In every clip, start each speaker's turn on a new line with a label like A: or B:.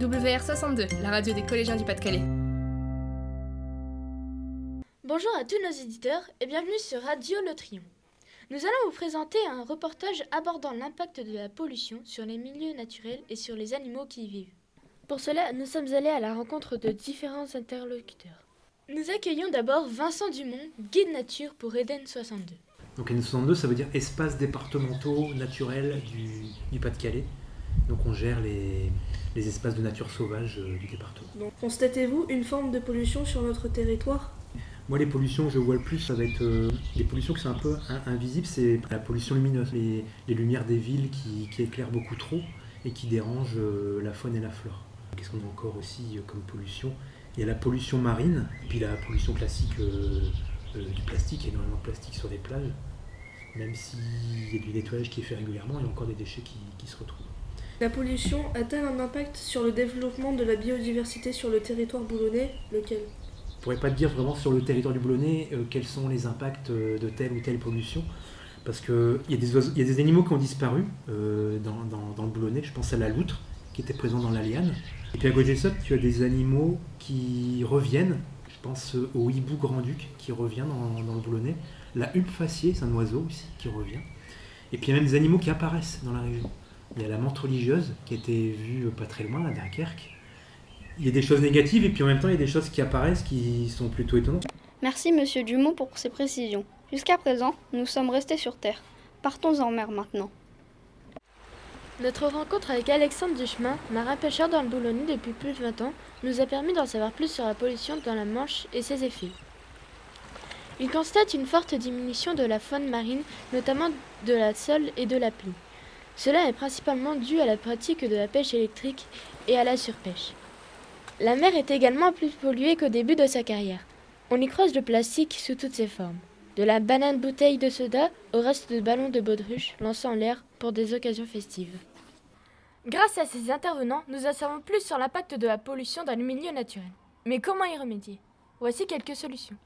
A: WR62, la radio des collégiens du Pas-de-Calais.
B: Bonjour à tous nos éditeurs et bienvenue sur Radio Le Trion. Nous allons vous présenter un reportage abordant l'impact de la pollution sur les milieux naturels et sur les animaux qui y vivent. Pour cela, nous sommes allés à la rencontre de différents interlocuteurs. Nous accueillons d'abord Vincent Dumont, guide nature pour Eden 62.
C: Donc Eden 62, ça veut dire espaces départementaux naturels du, du Pas-de-Calais. Donc on gère les, les, espaces de nature sauvage euh, du département.
D: Donc constatez-vous une forme de pollution sur notre territoire?
C: Moi les pollutions que je vois le plus, ça va être euh, les pollutions qui sont un peu in invisibles, c'est la pollution lumineuse, les, les lumières des villes qui, qui, éclairent beaucoup trop et qui dérangent euh, la faune et la flore. Qu'est-ce qu'on a encore aussi euh, comme pollution? Il y a la pollution marine, puis la pollution classique du plastique, il y a énormément de plastique sur les plages. Même s'il y a du nettoyage qui est fait régulièrement, il y a encore des déchets qui, qui se retrouvent.
D: La pollution a-t-elle un impact sur le développement de la biodiversité sur le territoire boulonnais Lequel?
C: Je ne pourrais pas te dire vraiment sur le territoire du Boulonnais euh, quels sont les impacts de telle ou telle pollution, parce qu'il y, a des animaux qui ont disparu euh, dans, le Boulonnais. Je pense à la loutre, qui était présente dans la liane. Et puis à côté tu as des animaux qui reviennent. Je pense au hibou grand-duc qui revient dans, dans, le Boulonnais. La huppe faciée, c'est un oiseau aussi qui revient. Et puis il y a même des animaux qui apparaissent dans la région. Il y a la menthe religieuse qui a été vue pas très loin, à Dunkerque. Il y a des choses négatives et puis en même temps il y a des choses qui apparaissent qui sont plutôt étonnantes.
E: Merci Monsieur Dumont pour ces précisions. Jusqu'à présent, nous sommes restés sur Terre. Partons en mer maintenant.
B: Notre rencontre avec Alexandre Duchemin, marin pêcheur dans le Boulonnais depuis plus de 20 ans, nous a permis d'en savoir plus sur la pollution dans la Manche et ses effets. Il constate une forte diminution de la faune marine, notamment de la sole et de la plie. Cela est principalement dû à la pratique de la pêche électrique et à la surpêche. La mer est également plus polluée qu'au début de sa carrière. On y croise le plastique sous toutes ses formes. De la banane bouteille de soda au reste de ballons de baudruche lancés en l'air pour des occasions festives. Grâce à ces intervenants, nous en savons plus sur l'impact de la pollution dans le milieu naturel. Mais comment y remédier? Voici quelques solutions.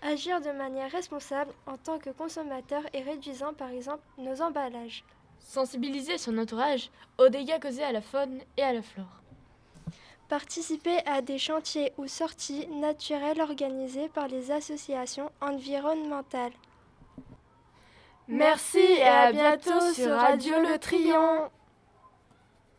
F: Agir de manière responsable en tant que consommateur et réduisant par exemple nos emballages.
B: Sensibiliser son entourage aux dégâts causés à la faune et à la flore.
F: Participer à des chantiers ou sorties naturelles organisées par les associations environnementales.
B: Merci et à bientôt sur Radio Le Trion.